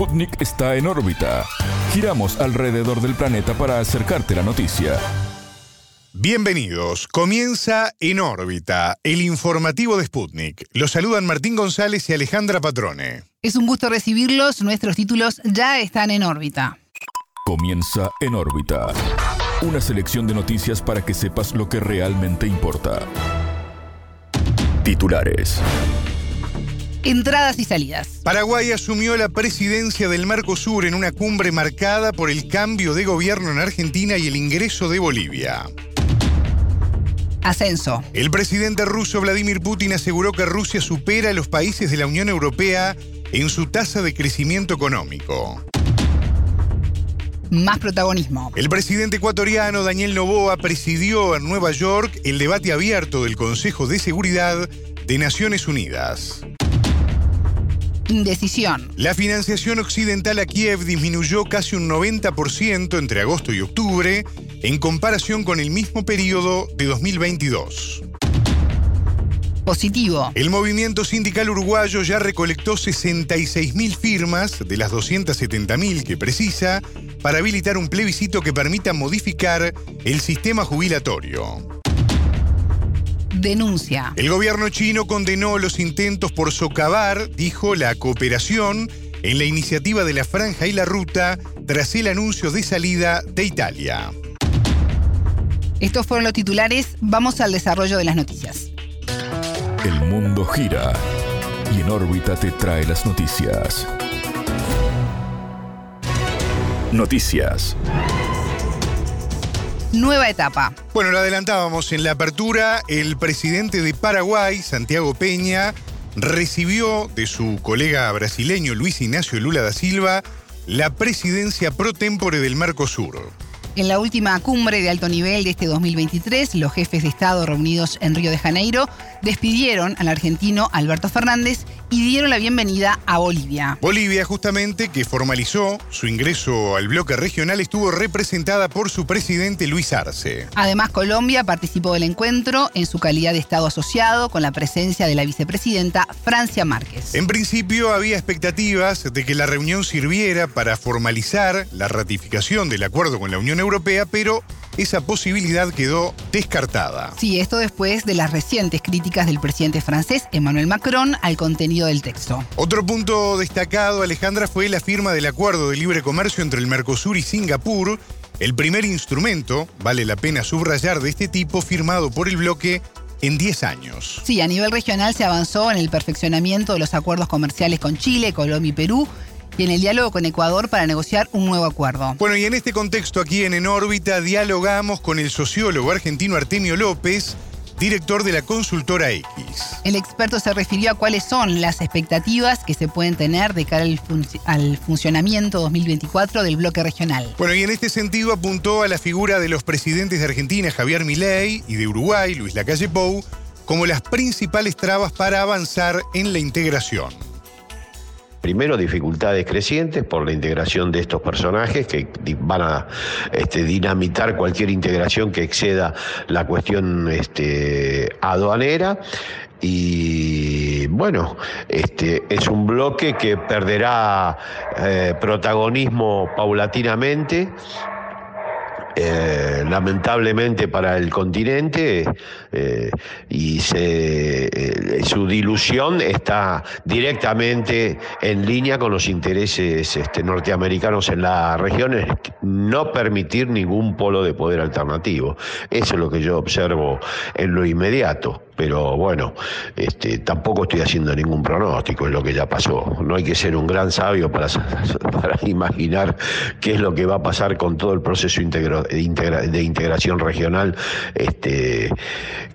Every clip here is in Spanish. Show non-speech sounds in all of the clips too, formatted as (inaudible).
Sputnik está en órbita. Giramos alrededor del planeta para acercarte la noticia. Bienvenidos. Comienza En órbita, el informativo de Sputnik. Los saludan Martín González y Alejandra Patrone. Es un gusto recibirlos. Nuestros títulos ya están en órbita. Comienza En órbita. Una selección de noticias para que sepas lo que realmente importa. Titulares. Entradas y salidas. Paraguay asumió la presidencia del Mercosur en una cumbre marcada por el cambio de gobierno en Argentina y el ingreso de Bolivia. Ascenso. El presidente ruso Vladimir Putin aseguró que Rusia supera a los países de la Unión Europea en su tasa de crecimiento económico. Más protagonismo. El presidente ecuatoriano Daniel Noboa presidió en Nueva York el debate abierto del Consejo de Seguridad de Naciones Unidas. Indecisión. La financiación occidental a Kiev disminuyó casi un 90% entre agosto y octubre en comparación con el mismo periodo de 2022. Positivo. El movimiento sindical uruguayo ya recolectó 66.000 firmas de las 270.000 que precisa para habilitar un plebiscito que permita modificar el sistema jubilatorio. Denuncia. El gobierno chino condenó los intentos por socavar, dijo, la cooperación en la iniciativa de la Franja y la Ruta tras el anuncio de salida de Italia. Estos fueron los titulares. Vamos al desarrollo de las noticias. El mundo gira y en órbita te trae las noticias. Noticias. Nueva etapa. Bueno, lo adelantábamos en la apertura. El presidente de Paraguay, Santiago Peña, recibió de su colega brasileño Luis Ignacio Lula da Silva la presidencia pro tempore del Mercosur. En la última cumbre de alto nivel de este 2023, los jefes de Estado reunidos en Río de Janeiro despidieron al argentino Alberto Fernández y dieron la bienvenida a Bolivia. Bolivia, justamente, que formalizó su ingreso al bloque regional, estuvo representada por su presidente Luis Arce. Además, Colombia participó del encuentro en su calidad de Estado asociado con la presencia de la vicepresidenta Francia Márquez. En principio había expectativas de que la reunión sirviera para formalizar la ratificación del acuerdo con la Unión Europea, pero esa posibilidad quedó descartada. Sí, esto después de las recientes críticas del presidente francés Emmanuel Macron al contenido del texto. Otro punto destacado, Alejandra, fue la firma del acuerdo de libre comercio entre el Mercosur y Singapur, el primer instrumento, vale la pena subrayar, de este tipo firmado por el bloque en 10 años. Sí, a nivel regional se avanzó en el perfeccionamiento de los acuerdos comerciales con Chile, Colombia y Perú y en el diálogo con Ecuador para negociar un nuevo acuerdo. Bueno, y en este contexto aquí en En órbita dialogamos con el sociólogo argentino Artemio López, director de la consultora X. El experto se refirió a cuáles son las expectativas que se pueden tener de cara al, funcionamiento 2024 del bloque regional. Bueno, y en este sentido apuntó a la figura de los presidentes de Argentina, Javier Milei, y de Uruguay, Luis Lacalle Pou, como las principales trabas para avanzar en la integración. Primero, dificultades crecientes por la integración de estos personajes que van a este, dinamitar cualquier integración que exceda la cuestión este, aduanera. Y bueno, este, es un bloque que perderá eh, protagonismo paulatinamente eh, lamentablemente para el continente eh, y eh, su dilución está directamente en línea con los intereses este, norteamericanos en la región, es no permitir ningún polo de poder alternativo. Eso es lo que yo observo en lo inmediato pero bueno, este, tampoco estoy haciendo ningún pronóstico, es lo que ya pasó. No hay que ser un gran sabio para, (laughs) imaginar qué es lo que va a pasar con todo el proceso de, integración regional este,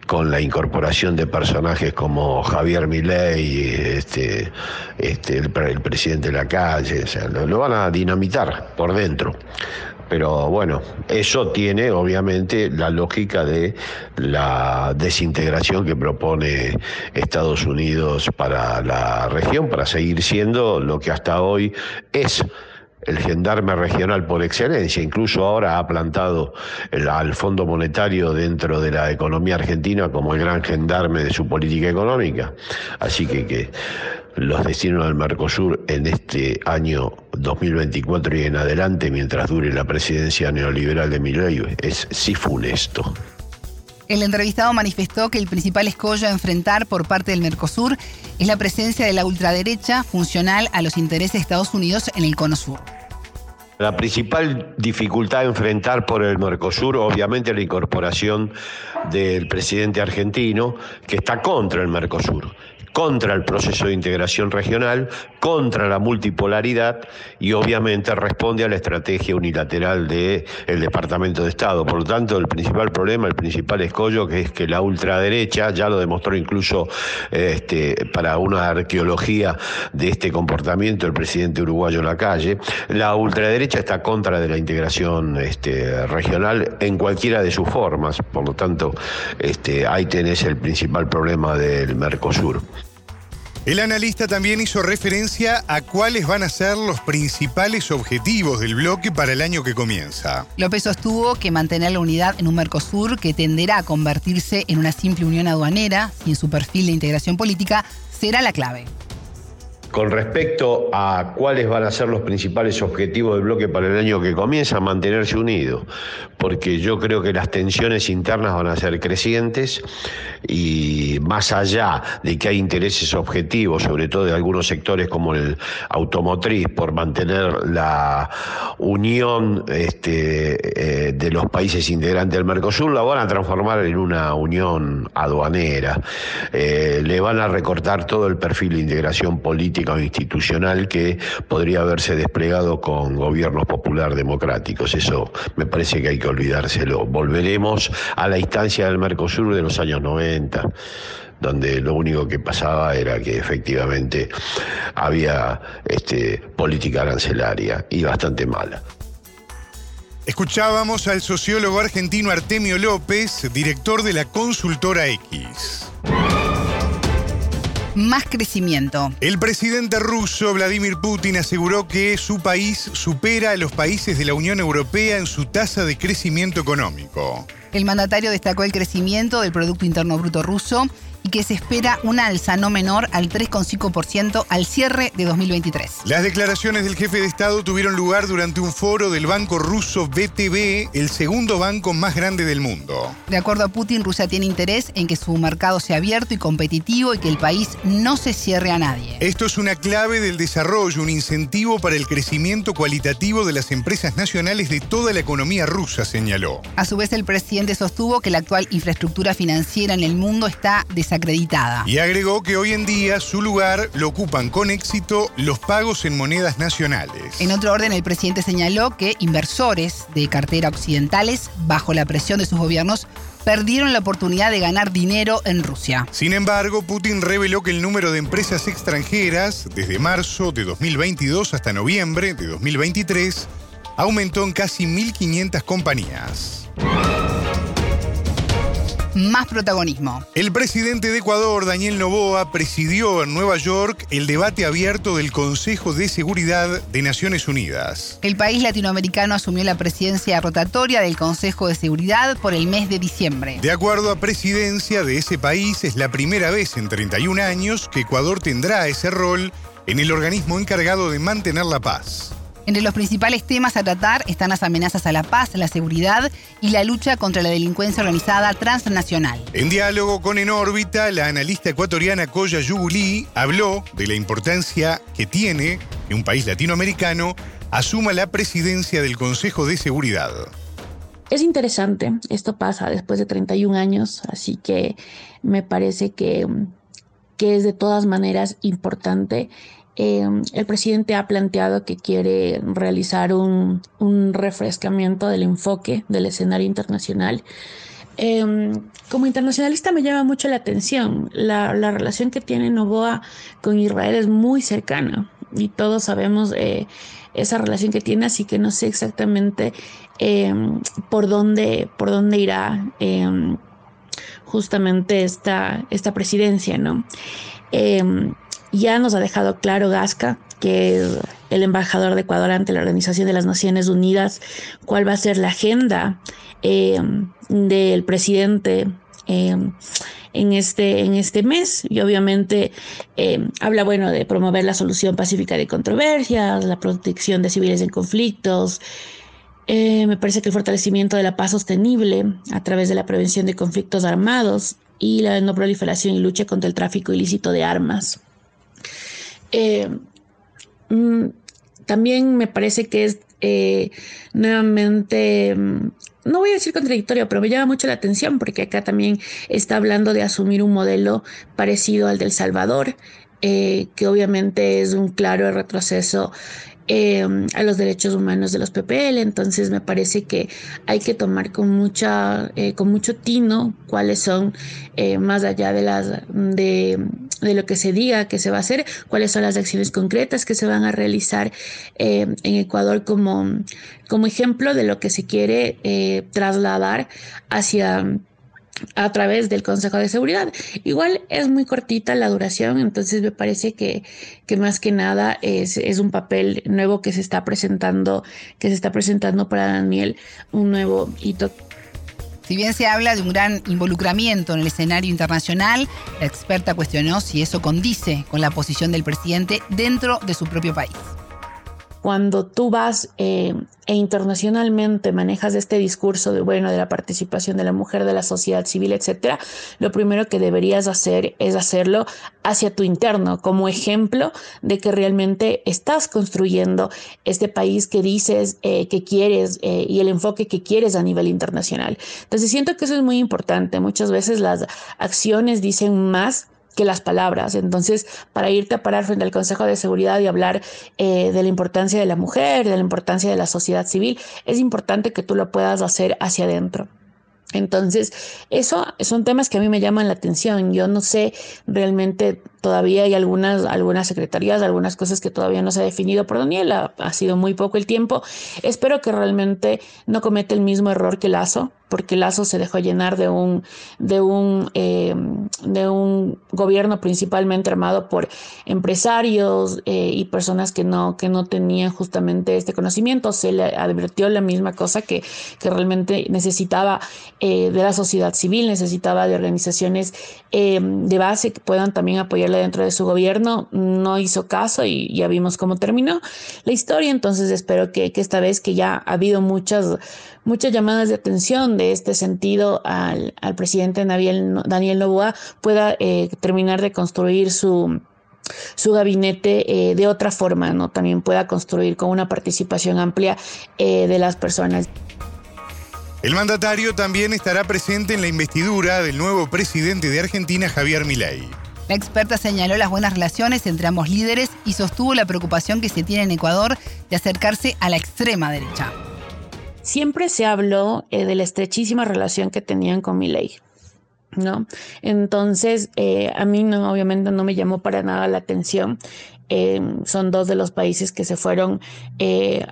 con la incorporación de personajes como Javier Milei, este, este, el, presidente de la calle, lo van a dinamitar por dentro. Pero bueno, eso tiene obviamente la lógica de la desintegración que propone Estados Unidos para la región, para seguir siendo lo que hasta hoy es el gendarme regional por excelencia, incluso ahora ha plantado al Fondo Monetario dentro de la economía argentina como el gran gendarme de su política económica. Así que, los destinos del Mercosur en este año 2024 y en adelante, mientras dure la presidencia neoliberal de Milei, es sí funesto. El entrevistado manifestó que el principal escollo a enfrentar por parte del Mercosur es la presencia de la ultraderecha funcional a los intereses de Estados Unidos en el Cono Sur. La principal dificultad a enfrentar por el Mercosur, obviamente, es la incorporación del presidente argentino, que está contra el Mercosur contra el proceso de integración regional, contra la multipolaridad y obviamente responde a la estrategia unilateral del Departamento de Estado. Por lo tanto, el principal problema, el principal escollo, que es que la ultraderecha, ya lo demostró incluso este, para una arqueología de este comportamiento el presidente uruguayo en la calle, la ultraderecha está contra de la integración este, regional en cualquiera de sus formas. Por lo tanto, este, ahí tenés el principal problema del Mercosur. El analista también hizo referencia a cuáles van a ser los principales objetivos del bloque para el año que comienza. López sostuvo que mantener la unidad en un Mercosur que tenderá a convertirse en una simple unión aduanera, sin su perfil de integración política, será la clave. Con respecto a cuáles van a ser los principales objetivos del bloque para el año que comienza, mantenerse unido, porque yo creo que las tensiones internas van a ser crecientes y más allá de que hay intereses objetivos, sobre todo de algunos sectores como el automotriz, por mantener la unión este, eh, de los países integrantes del Mercosur, la van a transformar en una unión aduanera. Eh, le van a recortar todo el perfil de integración política institucional que podría haberse desplegado con gobiernos popular democráticos. Eso me parece que hay que olvidárselo. Volveremos a la instancia del Mercosur de los años 90 donde lo único que pasaba era que efectivamente había este, política arancelaria y bastante mala. Escuchábamos al sociólogo argentino Artemio López, director de la consultora X más crecimiento. El presidente ruso Vladimir Putin aseguró que su país supera a los países de la Unión Europea en su tasa de crecimiento económico. El mandatario destacó el crecimiento del Producto Interno Bruto ruso y que se espera una alza no menor al 3,5% al cierre de 2023. Las declaraciones del jefe de Estado tuvieron lugar durante un foro del banco ruso BTV, el segundo banco más grande del mundo. De acuerdo a Putin, Rusia tiene interés en que su mercado sea abierto y competitivo y que el país no se cierre a nadie. Esto es una clave del desarrollo, un incentivo para el crecimiento cualitativo de las empresas nacionales de toda la economía rusa, señaló. A su vez, el presidente sostuvo que la actual infraestructura financiera en el mundo está desarrollada Y agregó que hoy en día su lugar lo ocupan con éxito los pagos en monedas nacionales. En otro orden, el presidente señaló que inversores de cartera occidentales, bajo la presión de sus gobiernos, perdieron la oportunidad de ganar dinero en Rusia. Sin embargo, Putin reveló que el número de empresas extranjeras, desde marzo de 2022 hasta noviembre de 2023, aumentó en casi 1.500 compañías más protagonismo. El presidente de Ecuador, Daniel Novoa, presidió en Nueva York el debate abierto del Consejo de Seguridad de Naciones Unidas. El país latinoamericano asumió la presidencia rotatoria del Consejo de Seguridad por el mes de diciembre. De acuerdo a presidencia de ese país, es la primera vez en 31 años que Ecuador tendrá ese rol en el organismo encargado de mantener la paz. Entre los principales temas a tratar están las amenazas a la paz, la seguridad y la lucha contra la delincuencia organizada transnacional. En diálogo con En órbita, la analista ecuatoriana Koya Yugulí habló de la importancia que tiene que un país latinoamericano asuma la presidencia del Consejo de Seguridad. Es interesante, esto pasa después de 31 años, así que me parece que, que es de todas maneras importante Em, el presidente ha planteado que quiere realizar un, refrescamiento del enfoque del escenario internacional. Em, como internacionalista me llama mucho la atención. La, relación que tiene Novoa con Israel es muy cercana y todos sabemos eh, esa relación que tiene, así que no sé exactamente em, por, dónde, por dónde irá justamente esta, esta presidencia, ¿no? Ya nos ha dejado claro Gasca que es el embajador de Ecuador ante la Organización de las Naciones Unidas, cuál va a ser la agenda eh, del presidente eh, en, este, en este mes. Y obviamente eh, habla, bueno, de promover la solución pacífica de controversias, la protección de civiles en conflictos. me parece que el fortalecimiento de la paz sostenible a través de la prevención de conflictos armados y la no proliferación y lucha contra el tráfico ilícito de armas. Mm, también me parece que es eh, nuevamente, mm, no voy a decir contradictorio, pero me llama mucho la atención porque acá también está hablando de asumir un modelo parecido al del Salvador, eh, que obviamente es un claro retroceso Em, a los derechos humanos de los PPL. Entonces me parece que hay que tomar con mucha, eh, con mucho tino cuáles son, eh, más allá de las de, lo que se diga que se va a hacer, cuáles son las acciones concretas que se van a realizar em, en Ecuador como, como ejemplo de lo que se quiere eh, trasladar hacia a través del Consejo de Seguridad. Igual es muy cortita la duración, entonces me parece que, que más que nada es, es, un papel nuevo que se está presentando, que se está presentando para Daniel, un nuevo hito. Si bien se habla de un gran involucramiento en el escenario internacional, la experta cuestionó si eso condice con la posición del presidente dentro de su propio país cuando tú vas eh, e internacionalmente manejas este discurso de, bueno, de la participación de la mujer, de la sociedad civil, etcétera, lo primero que deberías hacer es hacerlo hacia tu interno, como ejemplo de que realmente estás construyendo este país que dices eh, que quieres eh, y el enfoque que quieres a nivel internacional. Entonces siento que eso es muy importante. Muchas veces las acciones dicen más que las palabras. Entonces, para irte a parar frente al Consejo de Seguridad y hablar eh, de la importancia de la mujer, de la importancia de la sociedad civil, es importante que tú lo puedas hacer hacia adentro. Entonces, eso son temas que a mí me llaman la atención. Yo no sé realmente todavía hay algunas, algunas secretarías, algunas cosas que todavía no se ha definido por Daniela. Ha sido muy poco el tiempo. Espero que realmente no cometa el mismo error que Lazo, porque Lazo se dejó llenar de un, de un, eh, de un gobierno principalmente armado por empresarios eh, y personas que no, que no tenían justamente este conocimiento. Se le advirtió la misma cosa que, que realmente necesitaba de la sociedad civil, necesitaba de organizaciones de base que puedan también apoyar dentro de su gobierno, no hizo caso y ya vimos cómo terminó la historia. Entonces espero que, esta vez que ya ha habido muchas, muchas llamadas de atención de este sentido al, presidente Daniel, Daniel Novoa pueda eh, terminar de construir su su gabinete eh, de otra forma, ¿no? También pueda construir con una participación amplia eh, de las personas. El mandatario también estará presente en la investidura del nuevo presidente de Argentina, Javier Milei. La experta señaló las buenas relaciones entre ambos líderes y sostuvo la preocupación que se tiene en Ecuador de acercarse a la extrema derecha. Siempre se habló eh, de la estrechísima relación que tenían con Milei. ¿No? Entonces, eh, a mí no, obviamente no me llamó para nada la atención. Eh, son dos de los países que se fueron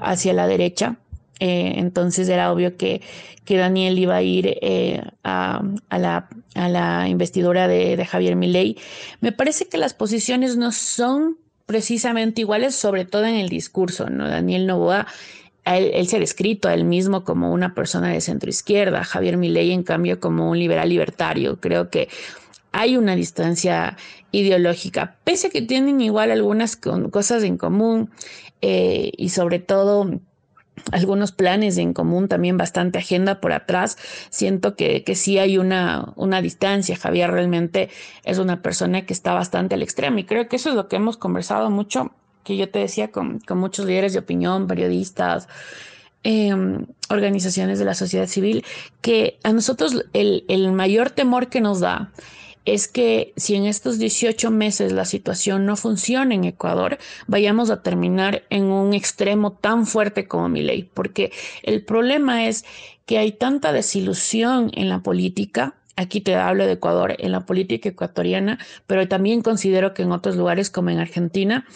hacia la derecha. Eh, entonces era obvio que, que, Daniel iba a ir eh, a, la, a, la, investidura de, Javier Milei. Me parece que las posiciones no son precisamente iguales, sobre todo en el discurso. ¿no? Daniel Novoa, él, él se ha descrito a él mismo como una persona de centro izquierda, Javier Milei en cambio como un liberal libertario. Creo que hay una distancia ideológica, pese a que tienen igual algunas cosas en común eh, y sobre todo algunos planes en común, también bastante agenda por atrás. Siento que, que sí hay una, una distancia. Javier realmente es una persona que está bastante al extremo y creo que eso es lo que hemos conversado mucho, que yo te decía con, con muchos líderes de opinión, periodistas, em, organizaciones de la sociedad civil, que a nosotros el, el mayor temor que nos da es que si en estos 18 meses la situación no funciona en Ecuador, vayamos a terminar en un extremo tan fuerte como mi ley, porque el problema es que hay tanta desilusión en la política. Aquí te hablo de Ecuador, en la política ecuatoriana, pero también considero que en otros lugares como en Argentina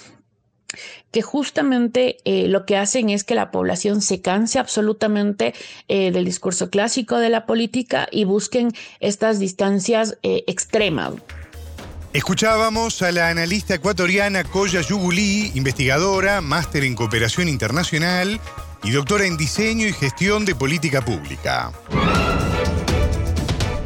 que justamente eh, lo que hacen es que la población se canse absolutamente eh, del discurso clásico de la política y busquen estas distancias eh, extremas. Escuchábamos a la analista ecuatoriana Koya Yugulí, investigadora, máster en cooperación internacional y doctora en diseño y gestión de política pública.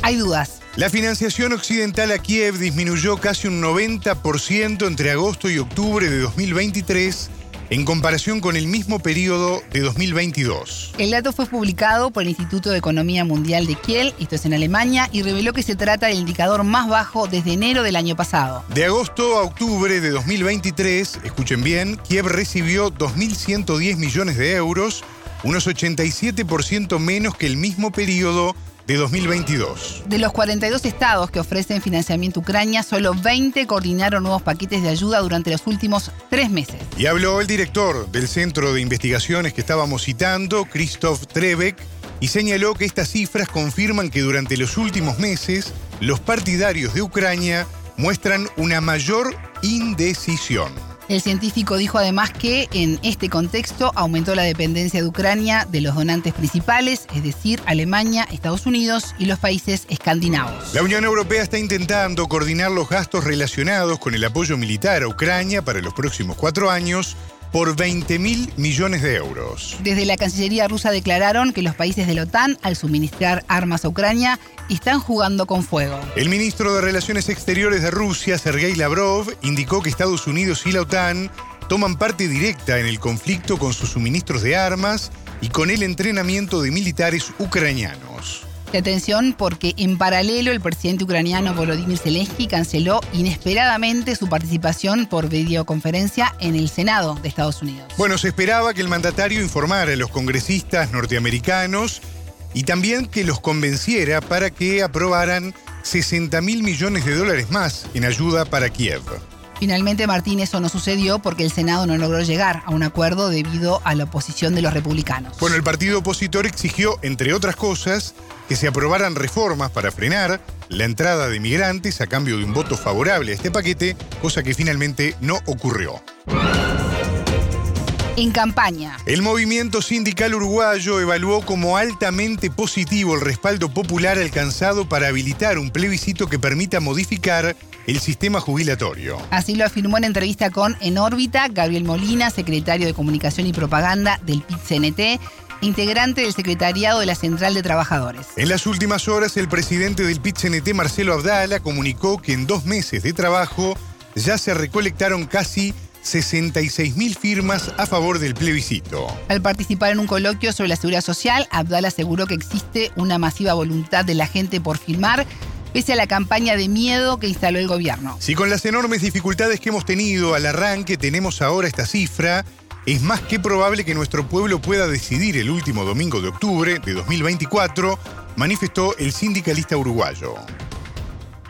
Hay dudas. La financiación occidental a Kiev disminuyó casi un 90% entre agosto y octubre de 2023 en comparación con el mismo periodo de 2022. El dato fue publicado por el Instituto de Economía Mundial de Kiel, esto es en Alemania, y reveló que se trata del indicador más bajo desde enero del año pasado. De agosto a octubre de 2023, escuchen bien, Kiev recibió 2.110 millones de euros, unos 87% menos que el mismo periodo de 2022. De los 42 estados que ofrecen financiamiento a Ucrania, solo 20 coordinaron nuevos paquetes de ayuda durante los últimos tres meses. Y habló el director del Centro de Investigaciones que estábamos citando, Christoph Trebek, y señaló que estas cifras confirman que durante los últimos meses los partidarios de Ucrania muestran una mayor indecisión. El científico dijo además que en este contexto aumentó la dependencia de Ucrania de los donantes principales, es decir, Alemania, Estados Unidos y los países escandinavos. La Unión Europea está intentando coordinar los gastos relacionados con el apoyo militar a Ucrania para los próximos cuatro años por 20 mil millones de euros. Desde la Cancillería rusa declararon que los países de la OTAN, al suministrar armas a Ucrania, están jugando con fuego. El ministro de Relaciones Exteriores de Rusia, Sergei Lavrov, indicó que Estados Unidos y la OTAN toman parte directa en el conflicto con sus suministros de armas y con el entrenamiento de militares ucranianos. De atención porque en paralelo el presidente ucraniano Volodymyr Zelensky canceló inesperadamente su participación por videoconferencia en el Senado de Estados Unidos. Bueno, se esperaba que el mandatario informara a los congresistas norteamericanos y también que los convenciera para que aprobaran 60 mil millones de dólares más en ayuda para Kiev. Finalmente, Martín, eso no sucedió porque el Senado no logró llegar a un acuerdo debido a la oposición de los republicanos. Bueno, el partido opositor exigió, entre otras cosas, que se aprobaran reformas para frenar la entrada de migrantes a cambio de un voto favorable a este paquete, cosa que finalmente no ocurrió. En campaña. El movimiento sindical uruguayo evaluó como altamente positivo el respaldo popular alcanzado para habilitar un plebiscito que permita modificar el sistema jubilatorio. Así lo afirmó en entrevista con En órbita Gabriel Molina, secretario de Comunicación y Propaganda del PIT-CNT, integrante del secretariado de la Central de Trabajadores. En las últimas horas, el presidente del PIT-CNT, Marcelo Abdala, comunicó que en dos meses de trabajo ya se recolectaron casi 66.000 firmas a favor del plebiscito. Al participar en un coloquio sobre la seguridad social, Abdala aseguró que existe una masiva voluntad de la gente por firmar pese a la campaña de miedo que instaló el gobierno. Si con las enormes dificultades que hemos tenido al arranque tenemos ahora esta cifra, es más que probable que nuestro pueblo pueda decidir el último domingo de octubre de 2024, manifestó el sindicalista uruguayo.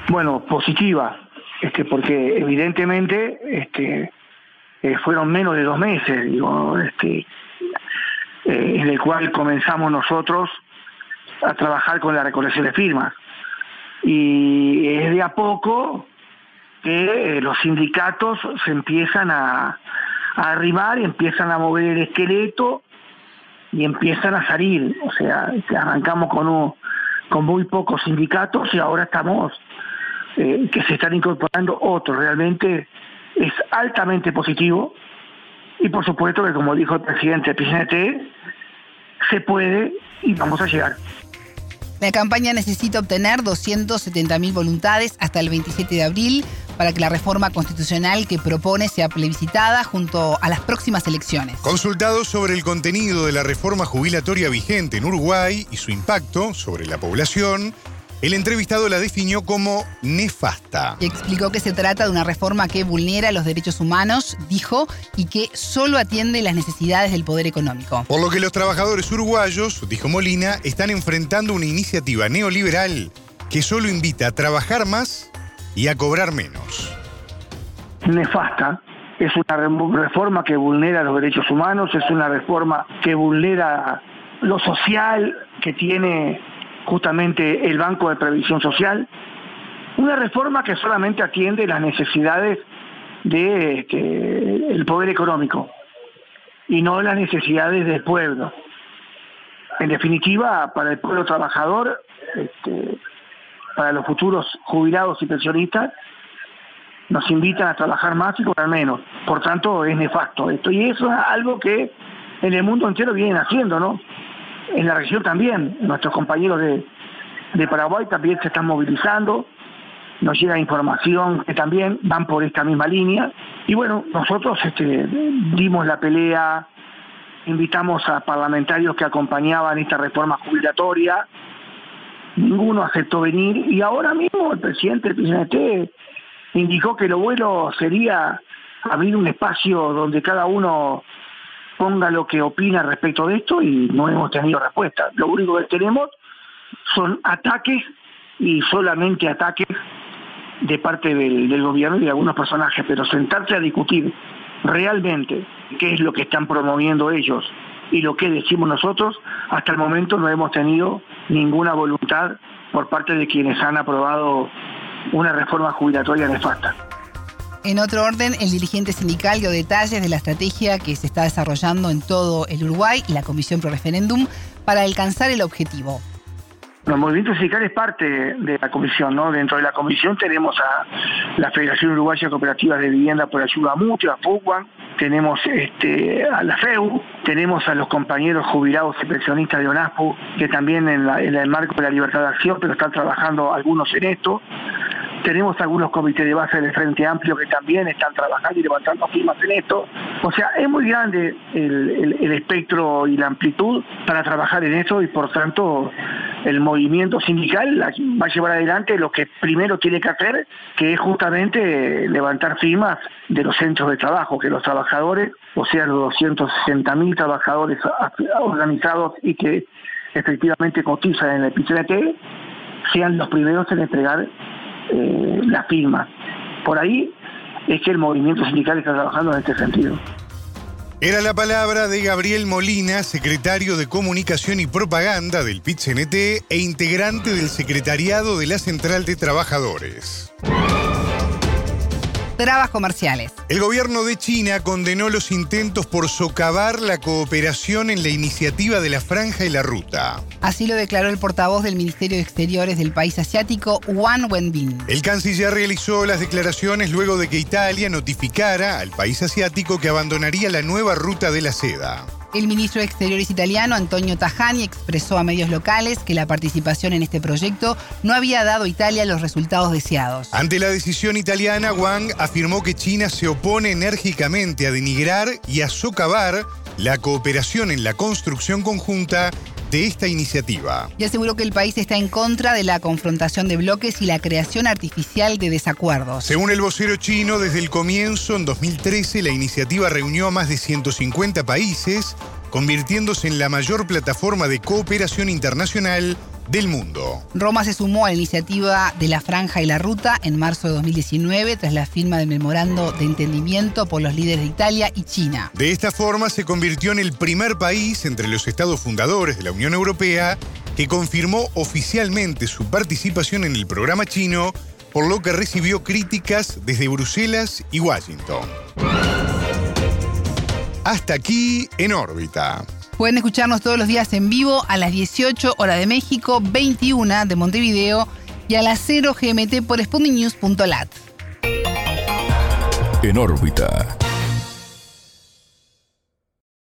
Bueno, positiva, este, porque evidentemente este, eh, fueron menos de dos meses, digo, este, eh, en el cual comenzamos nosotros a trabajar con la recolección de firmas y es de a poco que eh, los sindicatos se empiezan a, arribar y empiezan a mover el esqueleto y empiezan a salir. O sea, arrancamos con, con muy pocos sindicatos y ahora estamos eh, que se están incorporando otros. Realmente es altamente positivo y por supuesto que como dijo el presidente PCNT, se puede y vamos a llegar. La campaña necesita obtener 270.000 voluntades hasta el 27 de abril para que la reforma constitucional que propone sea plebiscitada junto a las próximas elecciones. Consultado sobre el contenido de la reforma jubilatoria vigente en Uruguay y su impacto sobre la población, el entrevistado la definió como nefasta. Y explicó que se trata de una reforma que vulnera los derechos humanos, dijo, y que solo atiende las necesidades del poder económico. Por lo que los trabajadores uruguayos, dijo Molina, están enfrentando una iniciativa neoliberal que solo invita a trabajar más y a cobrar menos. Nefasta. Es una reforma que vulnera los derechos humanos, es una reforma que vulnera lo social que tiene justamente el Banco de Previsión Social, una reforma que solamente atiende las necesidades del este, poder económico y no las necesidades del pueblo. En definitiva, para el pueblo trabajador, este, para los futuros jubilados y pensionistas, nos invitan a trabajar más y cobrar menos. Por tanto, es nefasto esto. Y eso es algo que en el mundo entero vienen haciendo, ¿no? En la región también, nuestros compañeros de, Paraguay también se están movilizando, nos llega información que también van por esta misma línea. Y bueno, nosotros este, dimos la pelea, invitamos a parlamentarios que acompañaban esta reforma jubilatoria, ninguno aceptó venir y ahora mismo el presidente del indicó que lo bueno sería abrir un espacio donde cada uno ponga lo que opina respecto de esto y no hemos tenido respuesta. Lo único que tenemos son ataques y solamente ataques de parte del, gobierno y de algunos personajes, pero sentarse a discutir realmente qué es lo que están promoviendo ellos y lo que decimos nosotros, hasta el momento no hemos tenido ninguna voluntad por parte de quienes han aprobado una reforma jubilatoria nefasta. En otro orden, el dirigente sindical dio detalles de la estrategia que se está desarrollando en todo el Uruguay y la Comisión Pro Referéndum para alcanzar el objetivo. El movimiento sindical es parte de la comisión, ¿no? Dentro de la comisión tenemos a la Federación Uruguaya de Cooperativas de Vivienda por Ayuda Mutua, FUCUAN, tenemos este, a la FEU, tenemos a los compañeros jubilados y pensionistas de ONASPU, que también en, en el marco de la libertad de acción, pero están trabajando algunos en esto. Tenemos algunos comités de base del Frente Amplio que también están trabajando y levantando firmas en esto. O sea, es muy grande el, el espectro y la amplitud para trabajar en esto y por tanto el movimiento sindical va a llevar adelante lo que primero tiene que hacer, que es justamente levantar firmas de los centros de trabajo, que los trabajadores, o sea, los 260 mil trabajadores organizados y que efectivamente cotizan en el PCNT, sean los primeros en entregar eh, las firmas. Por ahí es que el movimiento sindical está trabajando en este sentido. Era la palabra de Gabriel Molina, secretario de Comunicación y Propaganda del PIT-CNT e integrante del secretariado de la Central de Trabajadores. Trabas comerciales. El gobierno de China condenó los intentos por socavar la cooperación en la iniciativa de la Franja y la Ruta. Así lo declaró el portavoz del Ministerio de Exteriores del país asiático, Wang Wenbin. El canciller realizó las declaraciones luego de que Italia notificara al país asiático que abandonaría la nueva ruta de la seda. El ministro de Exteriores italiano, Antonio Tajani, expresó a medios locales que la participación en este proyecto no había dado a Italia los resultados deseados. Ante la decisión italiana, Wang afirmó que China se opone enérgicamente a denigrar y a socavar la cooperación en la construcción conjunta de esta iniciativa. Y aseguró que el país está en contra de la confrontación de bloques y la creación artificial de desacuerdos. Según el vocero chino, desde el comienzo, en 2013, la iniciativa reunió a más de 150 países, convirtiéndose en la mayor plataforma de cooperación internacional del mundo. Roma se sumó a la iniciativa de la Franja y la Ruta en marzo de 2019 tras la firma del memorando de entendimiento por los líderes de Italia y China. De esta forma se convirtió en el primer país entre los estados fundadores de la Unión Europea que confirmó oficialmente su participación en el programa chino, por lo que recibió críticas desde Bruselas y Washington. Hasta aquí en órbita. Pueden escucharnos todos los días en vivo a las 18 horas de México, 21 de Montevideo y a las 0 GMT por sputniknews.lat. En órbita.